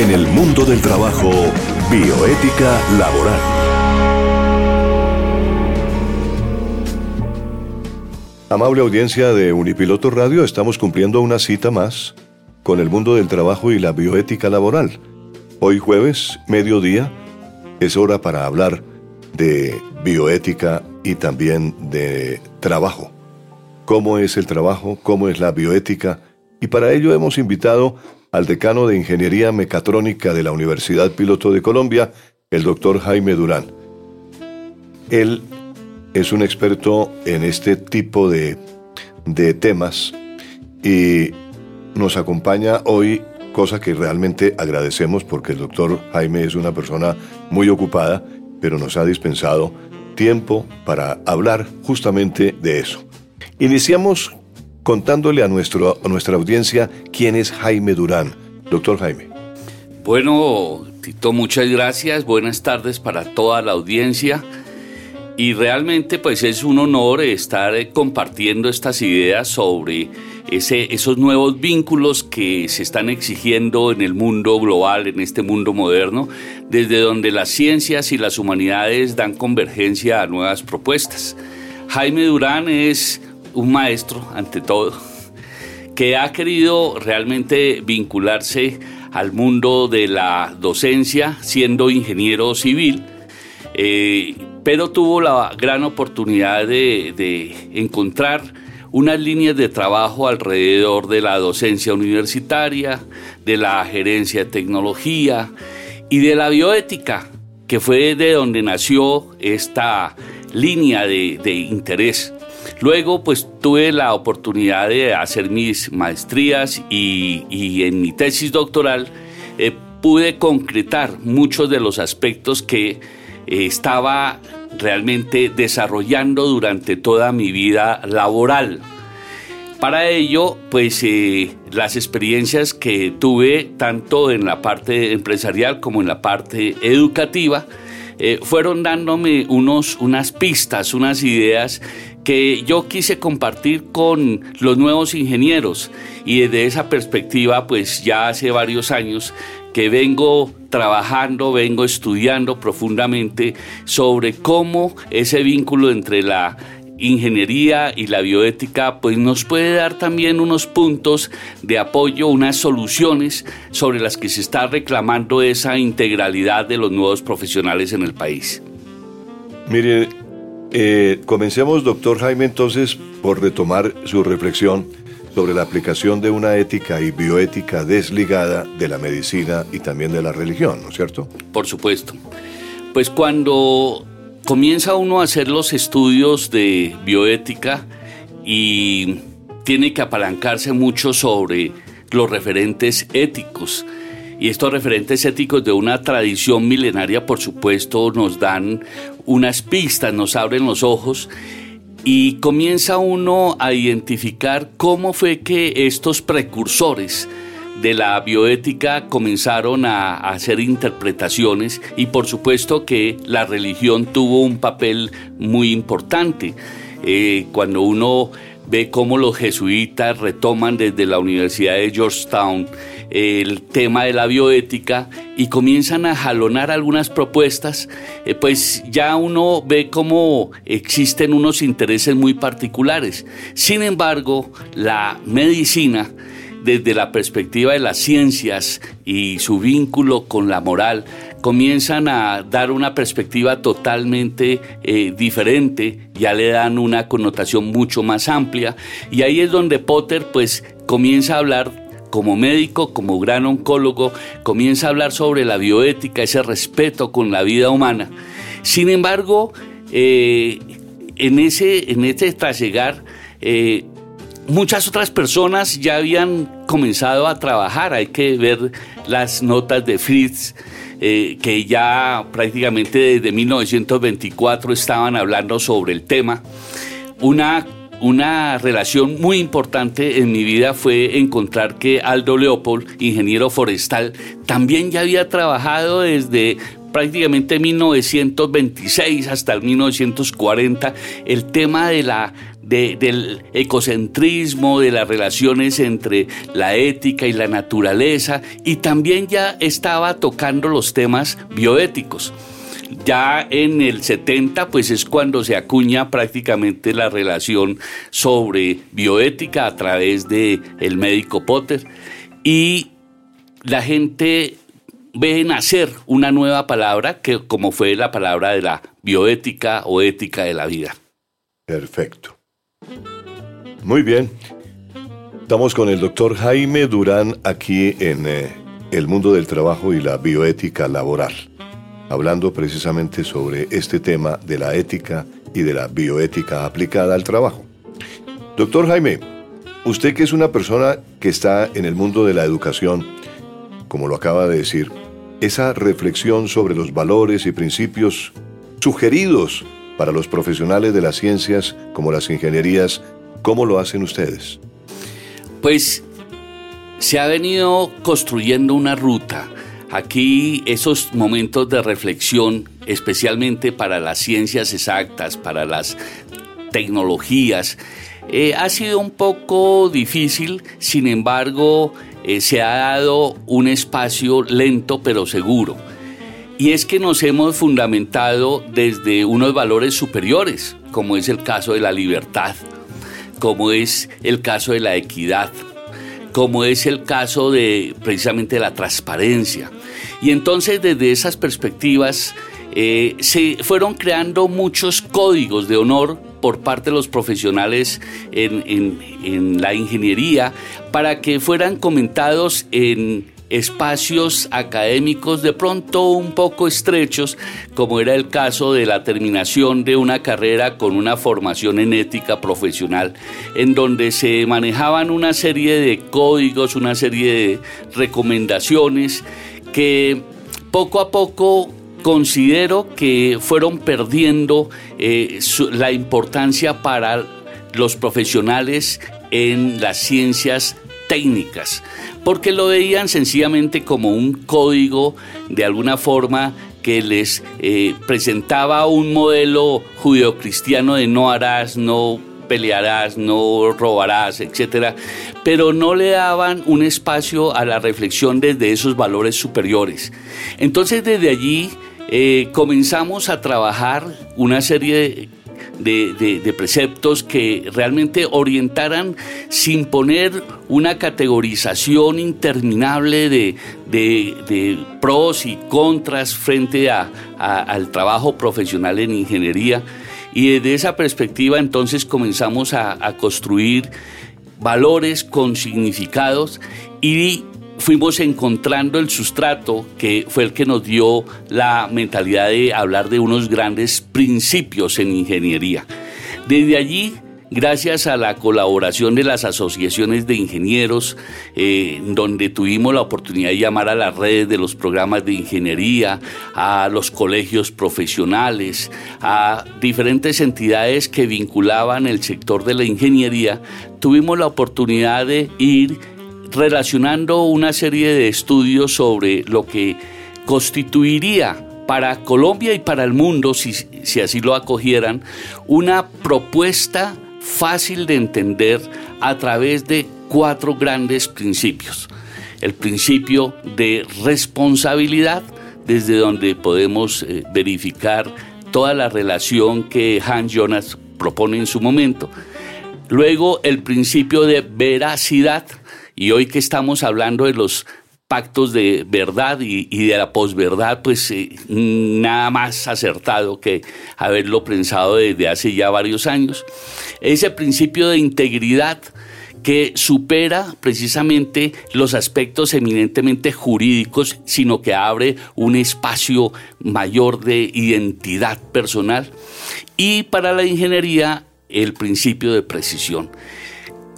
En el mundo del trabajo, bioética laboral. Amable audiencia de Unipiloto Radio, estamos cumpliendo una cita más con el mundo del trabajo y la bioética laboral. Hoy jueves, mediodía, es hora para hablar de bioética y también de trabajo. ¿Cómo es el trabajo? ¿Cómo es la bioética? Y para ello hemos invitado al decano de Ingeniería Mecatrónica de la Universidad Piloto de Colombia, el doctor Jaime Durán. Él es un experto en este tipo de, de temas y nos acompaña hoy, cosa que realmente agradecemos porque el doctor Jaime es una persona muy ocupada, pero nos ha dispensado tiempo para hablar justamente de eso. Iniciamos contándole a, nuestro, a nuestra audiencia quién es Jaime Durán. Doctor Jaime. Bueno, Tito, muchas gracias. Buenas tardes para toda la audiencia. Y realmente pues es un honor estar compartiendo estas ideas sobre ese, esos nuevos vínculos que se están exigiendo en el mundo global, en este mundo moderno, desde donde las ciencias y las humanidades dan convergencia a nuevas propuestas. Jaime Durán es un maestro, ante todo, que ha querido realmente vincularse al mundo de la docencia siendo ingeniero civil, eh, pero tuvo la gran oportunidad de, encontrar unas líneas de trabajo alrededor de la docencia universitaria, de la gerencia de tecnología y de la bioética, que fue de donde nació esta línea de interés. Luego, pues tuve la oportunidad de hacer mis maestrías y, en mi tesis doctoral eh, pude concretar muchos de los aspectos que eh, estaba realmente desarrollando durante toda mi vida laboral. Para ello, pues eh, las experiencias que tuve tanto en la parte empresarial como en la parte educativa, eh, fueron dándome unos, unas pistas, unas ideas que yo quise compartir con los nuevos ingenieros. Y desde esa perspectiva pues ya hace varios años que vengo trabajando, vengo estudiando profundamente sobre cómo ese vínculo entre la ingeniería y la bioética pues nos puede dar también unos puntos de apoyo, unas soluciones sobre las que se está reclamando esa integralidad de los nuevos profesionales en el país. Mire, eh, comencemos, doctor Jaime, entonces por retomar su reflexión sobre la aplicación de una ética y bioética desligada de la medicina y también de la religión, ¿no es cierto? Por supuesto. Pues cuando comienza uno a hacer los estudios de bioética y tiene que apalancarse mucho sobre los referentes éticos. Y estos referentes éticos de una tradición milenaria, por supuesto, nos dan unas pistas, nos abren los ojos y comienza uno a identificar cómo fue que estos precursores de la bioética comenzaron a, hacer interpretaciones y por supuesto que la religión tuvo un papel muy importante. Eh, cuando uno ve cómo los jesuitas retoman desde la Universidad de Georgetown el tema de la bioética y comienzan a jalonar algunas propuestas, eh, pues ya uno ve cómo existen unos intereses muy particulares. Sin embargo, la medicina desde la perspectiva de las ciencias y su vínculo con la moral, comienzan a dar una perspectiva totalmente eh, diferente, ya le dan una connotación mucho más amplia y ahí es donde Potter pues comienza a hablar como médico, como gran oncólogo, comienza a hablar sobre la bioética, ese respeto con la vida humana. Sin embargo, eh, en, ese, en este trasegar, eh, muchas otras personas ya habían comenzado a trabajar. Hay que ver las notas de Fritz, eh, que ya prácticamente desde 1924 estaban hablando sobre el tema. Una, una relación muy importante en mi vida fue encontrar que Aldo Leopold, ingeniero forestal, también ya había trabajado desde prácticamente 1926 hasta el 1940, el tema de la del ecocentrismo, de las relaciones entre la ética y la naturaleza, y también ya estaba tocando los temas bioéticos. Ya en el 70 pues es cuando se acuña prácticamente la relación sobre bioética a través de el médico Potter y la gente ve nacer una nueva palabra que como fue la palabra de la bioética o ética de la vida. Perfecto. Muy bien. Estamos con el doctor Jaime Durán aquí en eh, El Mundo del Trabajo y la Bioética Laboral, hablando precisamente sobre este tema de la ética y de la bioética aplicada al trabajo. Doctor Jaime, usted que es una persona que está en el mundo de la educación, como lo acaba de decir, esa reflexión sobre los valores y principios sugeridos para los profesionales de las ciencias como las ingenierías, ¿cómo lo hacen ustedes? Pues se ha venido construyendo una ruta. Aquí esos momentos de reflexión, especialmente para las ciencias exactas, para las tecnologías, eh, ha sido un poco difícil, sin embargo, eh, se ha dado un espacio lento pero seguro. Y es que nos hemos fundamentado desde unos valores superiores, como es el caso de la libertad, como es el caso de la equidad, como es el caso de precisamente la transparencia. Y entonces desde esas perspectivas eh, se fueron creando muchos códigos de honor por parte de los profesionales en, la ingeniería para que fueran comentados en espacios académicos de pronto un poco estrechos, como era el caso de la terminación de una carrera con una formación en ética profesional, en donde se manejaban una serie de códigos, una serie de recomendaciones que poco a poco considero que fueron perdiendo eh, la importancia para los profesionales en las ciencias técnicas, porque lo veían sencillamente como un código de alguna forma que les eh, presentaba un modelo judeocristiano de no harás, no pelearás, no robarás, etcétera, pero no le daban un espacio a la reflexión desde esos valores superiores. Entonces, desde allí eh, comenzamos a trabajar una serie de, preceptos que realmente orientaran sin poner una categorización interminable de, pros y contras frente al trabajo profesional en ingeniería. Y desde esa perspectiva entonces comenzamos a, a construir valores con significados y fuimos encontrando el sustrato que fue el que nos dio la mentalidad de hablar de unos grandes principios en ingeniería. Desde allí gracias a la colaboración de las asociaciones de ingenieros, eh, donde tuvimos la oportunidad de llamar a las redes de los programas de ingeniería, a los colegios profesionales, a diferentes entidades que vinculaban el sector de la ingeniería, tuvimos la oportunidad de ir relacionando una serie de estudios sobre lo que constituiría para Colombia y para el mundo, si, si así lo acogieran, una propuesta fácil de entender a través de cuatro grandes principios. El principio de responsabilidad, desde donde podemos eh, verificar toda la relación que Hans Jonas propone en su momento. Luego el principio de veracidad, y hoy que estamos hablando de los pactos de verdad y, de la posverdad, pues eh, nada más acertado que haberlo pensado desde hace ya varios años. Ese principio de integridad que supera precisamente los aspectos eminentemente jurídicos, sino que abre un espacio mayor de identidad personal. Y para la ingeniería, el principio de precisión.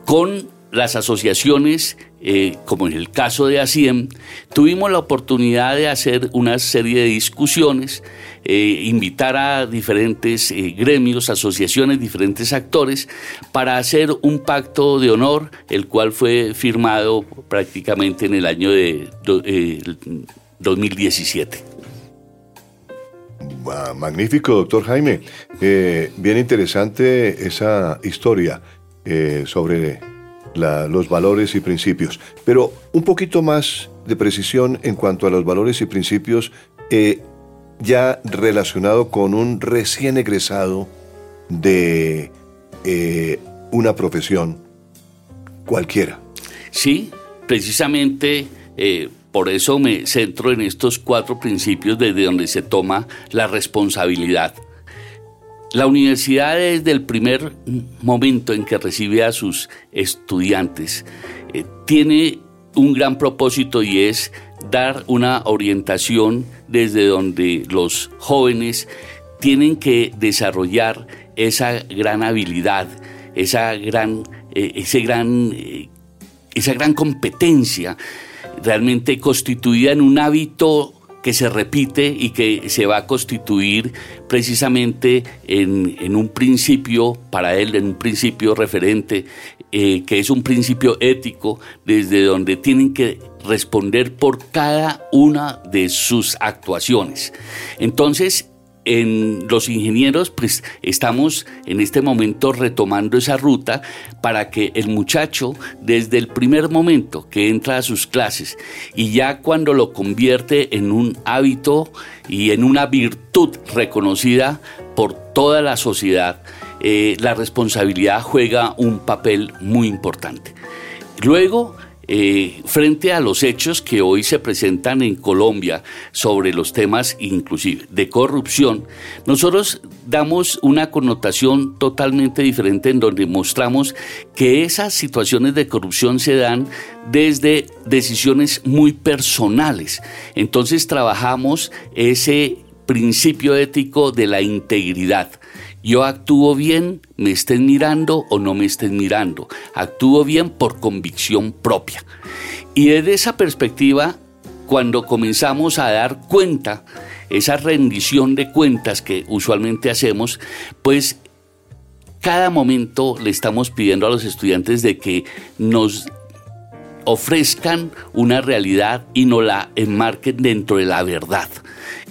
Con las asociaciones, eh, como en el caso de ASIEM, tuvimos la oportunidad de hacer una serie de discusiones, eh, invitar a diferentes eh, gremios, asociaciones, diferentes actores, para hacer un pacto de honor, el cual fue firmado prácticamente en el año de 2017. magnífico, doctor Jaime. Bien interesante esa historia eh, sobre los valores y principios. Pero un poquito más de precisión en cuanto a los valores y principios, eh, ya relacionado con un recién egresado de una profesión cualquiera. Sí, precisamente por eso me centro en estos cuatro principios desde donde se toma la responsabilidad. La universidad desde el primer momento en que recibe a sus estudiantes. Eh, tiene un gran propósito y es dar una orientación desde donde los jóvenes tienen que desarrollar esa gran habilidad, esa gran, eh, ese gran, eh, esa gran competencia realmente constituida en un hábito que se repite y que se va a constituir precisamente en, un principio para él, en un principio referente, eh, que es un principio ético, desde donde tienen que responder por cada una de sus actuaciones. Entonces, en los ingenieros, pues estamos en este momento retomando esa ruta para que el muchacho, desde el primer momento que entra a sus clases y ya cuando lo convierte en un hábito y en una virtud reconocida por toda la sociedad, eh, la responsabilidad juega un papel muy importante. Luego, eh, frente a los hechos que hoy se presentan en Colombia sobre los temas inclusive de corrupción, nosotros damos una connotación totalmente diferente en donde mostramos que esas situaciones de corrupción se dan desde decisiones muy personales. Entonces trabajamos ese principio ético de la integridad yo actúo bien, me estén mirando o no me estén mirando. Actúo bien por convicción propia. Y desde esa perspectiva, cuando comenzamos a dar cuenta, esa rendición de cuentas que usualmente hacemos, pues cada momento le estamos pidiendo a los estudiantes de que nos ofrezcan una realidad y nos la enmarquen dentro de la verdad.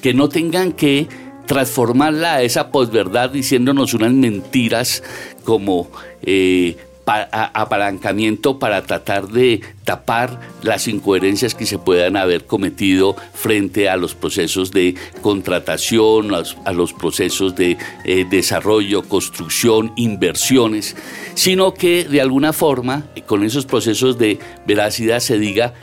Que no tengan que transformarla a esa posverdad diciéndonos unas mentiras como eh, apalancamiento para tratar de tapar las incoherencias que se puedan haber cometido frente a los procesos de contratación, a los, procesos de eh, desarrollo, construcción, inversiones, sino que de alguna forma con esos procesos de veracidad se diga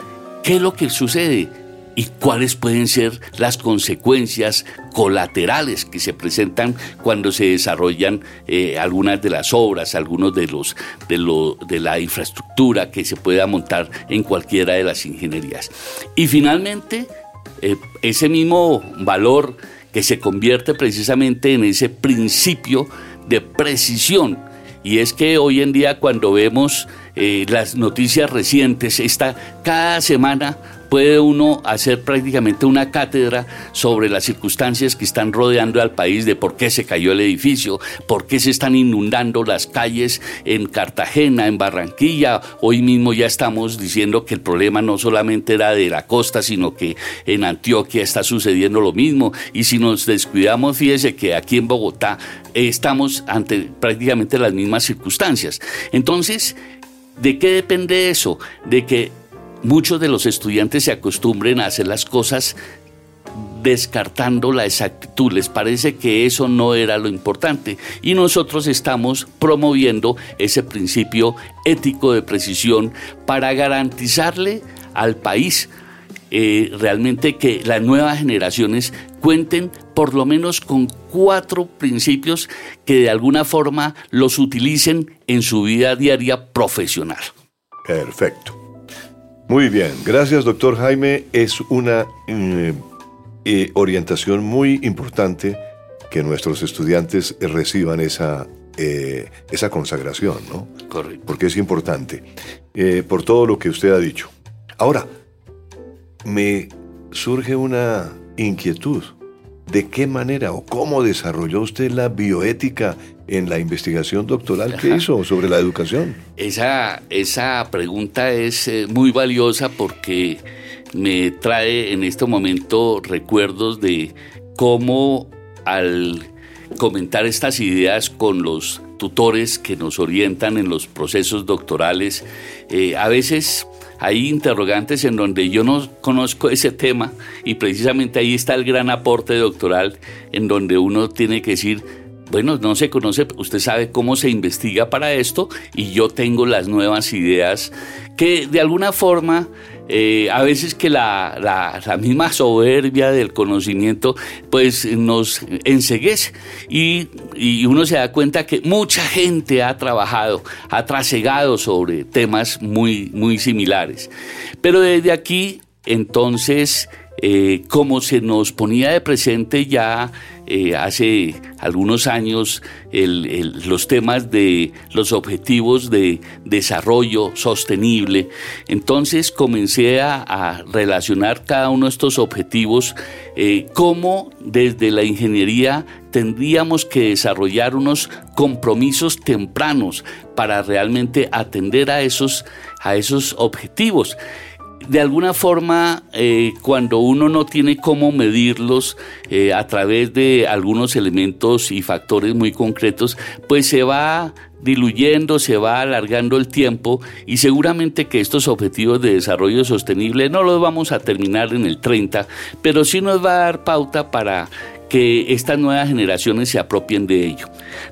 qué es lo que sucede, y cuáles pueden ser las consecuencias colaterales que se presentan cuando se desarrollan eh, algunas de las obras, algunos de los de, lo, de la infraestructura que se pueda montar en cualquiera de las ingenierías. Y finalmente, eh, ese mismo valor que se convierte precisamente en ese principio de precisión. Y es que hoy en día cuando vemos eh, las noticias recientes, está cada semana puede uno hacer prácticamente una cátedra sobre las circunstancias que están rodeando al país de por qué se cayó el edificio, por qué se están inundando las calles en Cartagena, en Barranquilla. Hoy mismo ya estamos diciendo que el problema no solamente era de la costa, sino que en Antioquia está sucediendo lo mismo. Y si nos descuidamos, fíjese que aquí en Bogotá estamos ante prácticamente las mismas circunstancias. Entonces, ¿de qué depende eso? De que muchos de los estudiantes se acostumbren a hacer las cosas descartando la exactitud, les parece que eso no era lo importante y nosotros estamos promoviendo ese principio ético de precisión para garantizarle al país eh, realmente que las nuevas generaciones cuenten por lo menos con cuatro principios que de alguna forma los utilicen en su vida diaria profesional. Perfecto. Muy bien, gracias doctor Jaime. Es una eh, eh, orientación muy importante que nuestros estudiantes reciban esa, eh, esa consagración, ¿no? Correcto. Porque es importante, por todo lo que usted ha dicho. Ahora, me surge una inquietud. ¿De qué manera o cómo desarrolló usted la bioética en la investigación doctoral que hizo sobre la educación? Esa, esa pregunta es eh, muy valiosa porque me trae en este momento recuerdos de cómo al comentar estas ideas con los tutores que nos orientan en los procesos doctorales, eh, a veces hay interrogantes en donde yo no conozco ese tema y precisamente ahí está el gran aporte doctoral en donde uno tiene que decir, bueno, no se conoce, usted sabe cómo se investiga para esto y yo tengo las nuevas ideas que de alguna forma eh, a veces que la, la, misma soberbia del conocimiento pues nos enseguece y, y, uno se da cuenta que mucha gente ha trabajado, ha trasegado sobre temas muy, muy similares. Pero desde aquí entonces eh, como se nos ponía de presente ya eh, hace algunos años los temas de los objetivos de desarrollo sostenible, entonces comencé a, relacionar cada uno de estos objetivos, eh, cómo desde la ingeniería tendríamos que desarrollar unos compromisos tempranos para realmente atender a esos, a esos objetivos de alguna forma, eh, cuando uno no tiene cómo medirlos eh, a través de algunos elementos y factores muy concretos, pues se va diluyendo, se va alargando el tiempo y seguramente que estos objetivos de desarrollo sostenible no los vamos a terminar en el 30, pero sí nos va a dar pauta para que estas nuevas generaciones se apropien de ello.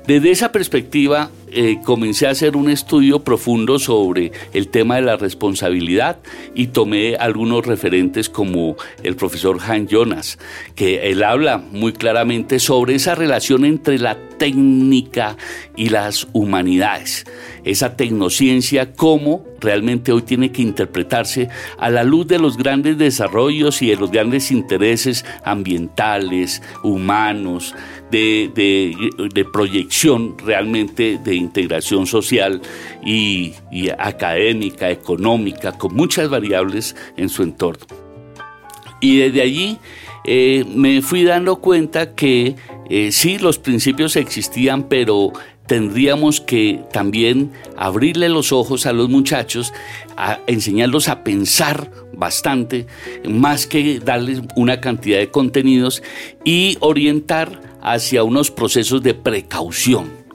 Desde esa perspectiva, eh, comencé a hacer un estudio profundo sobre el tema de la responsabilidad y tomé algunos referentes como el profesor Han Jonas, que él habla muy claramente sobre esa relación entre la técnica y las humanidades, esa tecnociencia, cómo realmente hoy tiene que interpretarse a la luz de los grandes desarrollos y de los grandes intereses ambientales, humanos, de, proyección realmente de integración social y, académica, económica, con muchas variables en su entorno. Y desde allí eh, me fui dando cuenta que eh, sí, los principios existían, pero tendríamos que también abrirle los ojos a los muchachos, enseñarlos a pensar bastante, más que darles una cantidad de contenidos y orientar hacia unos procesos de precaución.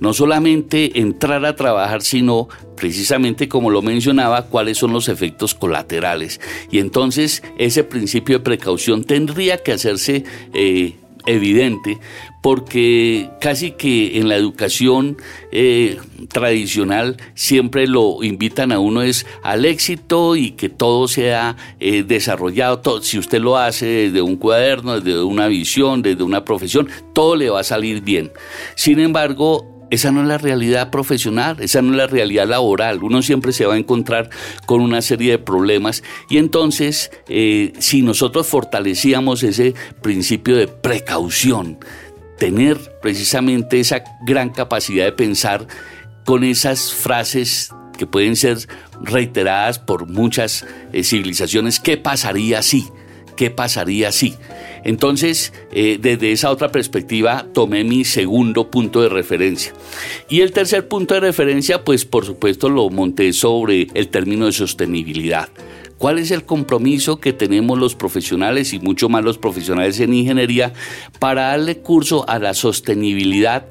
No solamente entrar a trabajar, sino precisamente como lo mencionaba, cuáles son los efectos colaterales. Y entonces ese principio de precaución tendría que hacerse eh, evidente porque casi que en la educación eh, tradicional siempre lo invitan a uno es al éxito y que todo sea eh, desarrollado. Todo, si usted lo hace desde un cuaderno, desde una visión, desde una profesión, todo le va a salir bien. Sin embargo, esa no es la realidad profesional, esa no es la realidad laboral. Uno siempre se va a encontrar con una serie de problemas y entonces eh, si nosotros fortalecíamos ese principio de precaución, tener precisamente esa gran capacidad de pensar con esas frases que pueden ser reiteradas por muchas eh, civilizaciones, ¿qué pasaría si? ¿Qué pasaría si? Entonces, eh, desde esa otra perspectiva, tomé mi segundo punto de referencia. Y el tercer punto de referencia, pues por supuesto lo monté sobre el término de sostenibilidad. ¿Cuál es el compromiso que tenemos los profesionales y mucho más los profesionales en ingeniería para darle curso a la sostenibilidad?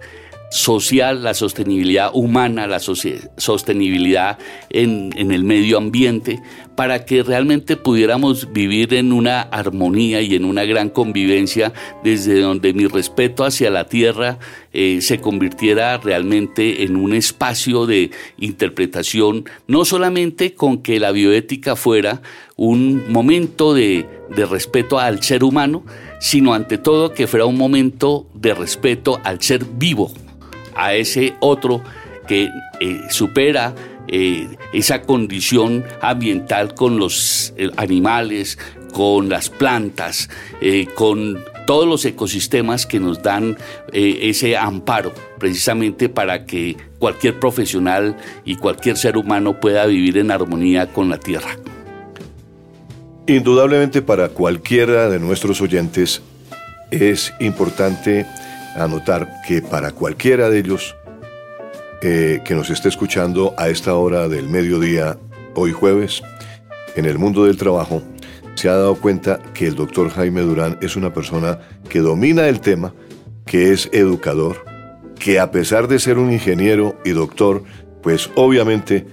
Social, la sostenibilidad humana, la sostenibilidad en, el medio ambiente, para que realmente pudiéramos vivir en una armonía y en una gran convivencia desde donde mi respeto hacia la tierra eh, se convirtiera realmente en un espacio de interpretación, no solamente con que la bioética fuera un momento de respeto al ser humano, sino ante todo que fuera un momento de respeto al ser vivo, a ese otro que eh, supera eh, esa condición ambiental con los eh, animales, con las plantas, con todos los ecosistemas que nos dan ese amparo, precisamente para que cualquier profesional y cualquier ser humano pueda vivir en armonía con la tierra. Indudablemente para cualquiera de nuestros oyentes es importante anotar que para cualquiera de ellos eh, que nos esté escuchando a esta hora del mediodía, hoy jueves, en el mundo del trabajo, se ha dado cuenta que el doctor Jaime Durán es una persona que domina el tema, que es educador, que a pesar de ser un ingeniero y doctor, pues obviamente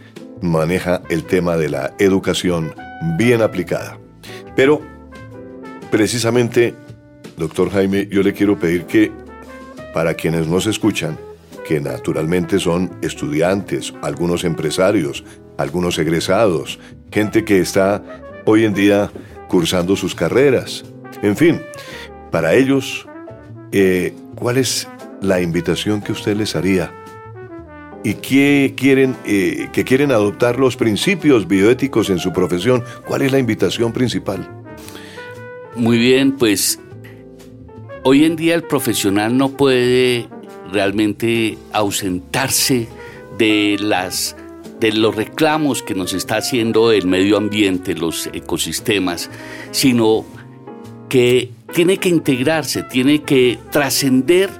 maneja el tema de la educación bien aplicada. Pero, precisamente, doctor Jaime, yo le quiero pedir que, para quienes nos escuchan, que naturalmente son estudiantes, algunos empresarios, algunos egresados, gente que está hoy en día cursando sus carreras. En fin, para ellos, eh, ¿cuál es la invitación que usted les haría? ¿Y qué quieren, eh, que quieren adoptar los principios bioéticos en su profesión? ¿Cuál es la invitación principal? Muy bien, pues hoy en día el profesional no puede realmente ausentarse de las de los reclamos que nos está haciendo el medio ambiente, los ecosistemas, sino que tiene que integrarse, tiene que trascender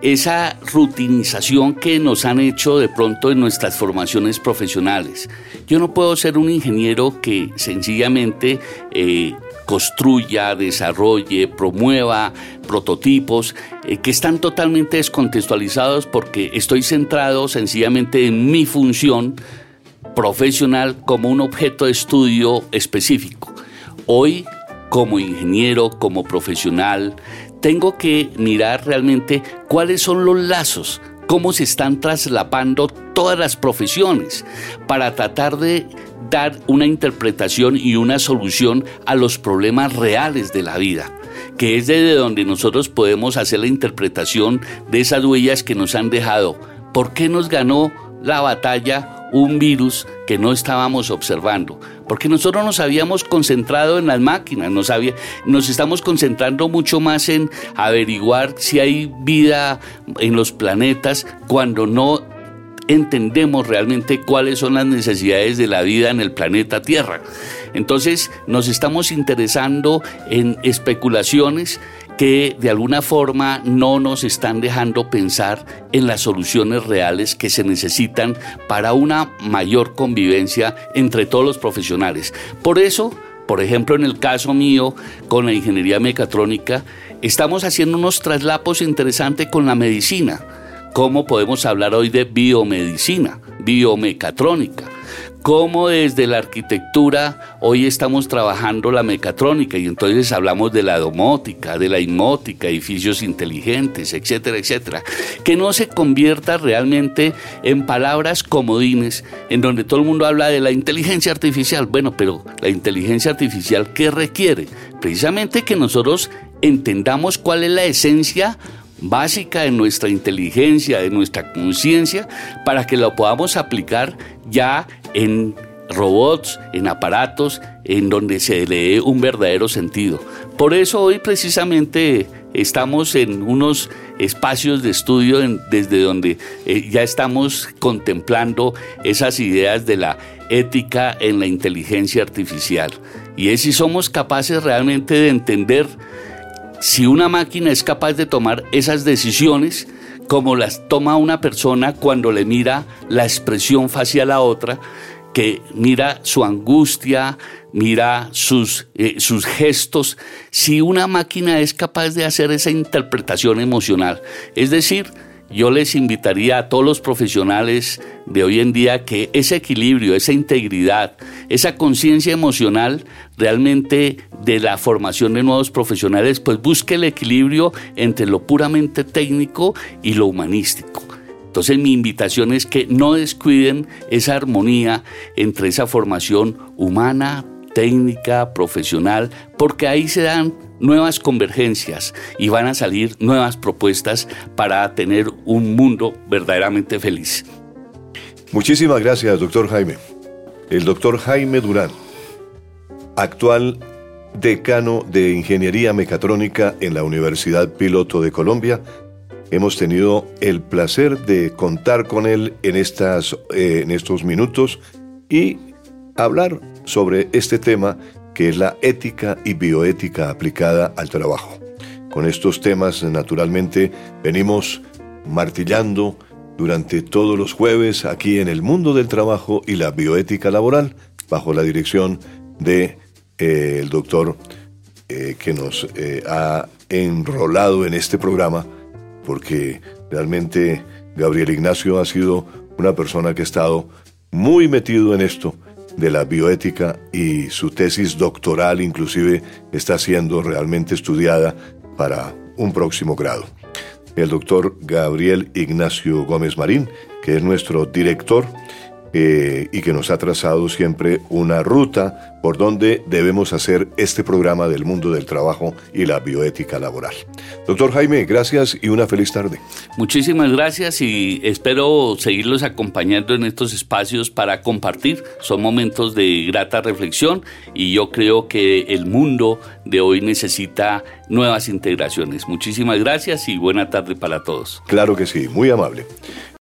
esa rutinización que nos han hecho de pronto en nuestras formaciones profesionales. Yo no puedo ser un ingeniero que sencillamente eh, construya, desarrolle, promueva prototipos eh, que están totalmente descontextualizados porque estoy centrado sencillamente en mi función profesional como un objeto de estudio específico. Hoy, como ingeniero, como profesional, tengo que mirar realmente cuáles son los lazos, cómo se están traslapando todas las profesiones para tratar de dar una interpretación y una solución a los problemas reales de la vida, que es desde donde nosotros podemos hacer la interpretación de esas huellas que nos han dejado. ¿Por qué nos ganó la batalla un virus que no estábamos observando? porque nosotros nos habíamos concentrado en las máquinas, nos, nos estamos concentrando mucho más en averiguar si hay vida en los planetas cuando no entendemos realmente cuáles son las necesidades de la vida en el planeta Tierra. Entonces nos estamos interesando en especulaciones que de alguna forma no nos están dejando pensar en las soluciones reales que se necesitan para una mayor convivencia entre todos los profesionales. Por eso, por ejemplo, en el caso mío con la ingeniería mecatrónica, estamos haciendo unos traslapos interesantes con la medicina. ¿Cómo podemos hablar hoy de biomedicina, biomecatrónica? cómo desde la arquitectura hoy estamos trabajando la mecatrónica y entonces hablamos de la domótica, de la inmótica, edificios inteligentes, etcétera, etcétera. Que no se convierta realmente en palabras comodines en donde todo el mundo habla de la inteligencia artificial. Bueno, pero la inteligencia artificial, ¿qué requiere? Precisamente que nosotros entendamos cuál es la esencia básica de nuestra inteligencia, de nuestra conciencia, para que lo podamos aplicar ya en robots, en aparatos, en donde se le dé un verdadero sentido. Por eso hoy precisamente estamos en unos espacios de estudio desde donde eh, ya estamos contemplando esas ideas de la ética en la inteligencia artificial. Y es si somos capaces realmente de entender si una máquina es capaz de tomar esas decisiones como las toma una persona cuando le mira la expresión facial a otra, que mira su angustia, mira sus, eh, sus gestos, si una máquina es capaz de hacer esa interpretación emocional. Es decir, yo les invitaría a todos los profesionales de hoy en día que ese equilibrio, esa integridad, esa conciencia emocional realmente de la formación de nuevos profesionales, pues busque el equilibrio entre lo puramente técnico y lo humanístico. Entonces mi invitación es que no descuiden esa armonía entre esa formación humana, técnica, profesional, porque ahí se dan nuevas convergencias y van a salir nuevas propuestas para tener un mundo verdaderamente feliz. Muchísimas gracias, doctor Jaime. El doctor Jaime Durán, actual decano de Ingeniería Mecatrónica en la Universidad Piloto de Colombia, hemos tenido el placer de contar con él en, estas, eh, en estos minutos y hablar sobre este tema que es la ética y bioética aplicada al trabajo. Con estos temas, naturalmente, venimos martillando durante todos los jueves aquí en el mundo del trabajo y la bioética laboral, bajo la dirección de eh, doctor eh, que nos eh, ha enrolado en este programa, porque realmente Gabriel Ignacio ha sido una persona que ha estado muy metido en esto de la bioética y su tesis doctoral inclusive está siendo realmente estudiada para un próximo grado. El doctor Gabriel Ignacio Gómez Marín, que es nuestro director eh, y que nos ha trazado siempre una ruta por donde debemos hacer este programa del mundo del trabajo y la bioética laboral. Doctor Jaime, gracias y una feliz tarde. Muchísimas gracias y espero seguirlos acompañando en estos espacios para compartir. Son momentos de grata reflexión y yo creo que el mundo de hoy necesita nuevas integraciones. Muchísimas gracias y buena tarde para todos. Claro que sí, muy amable.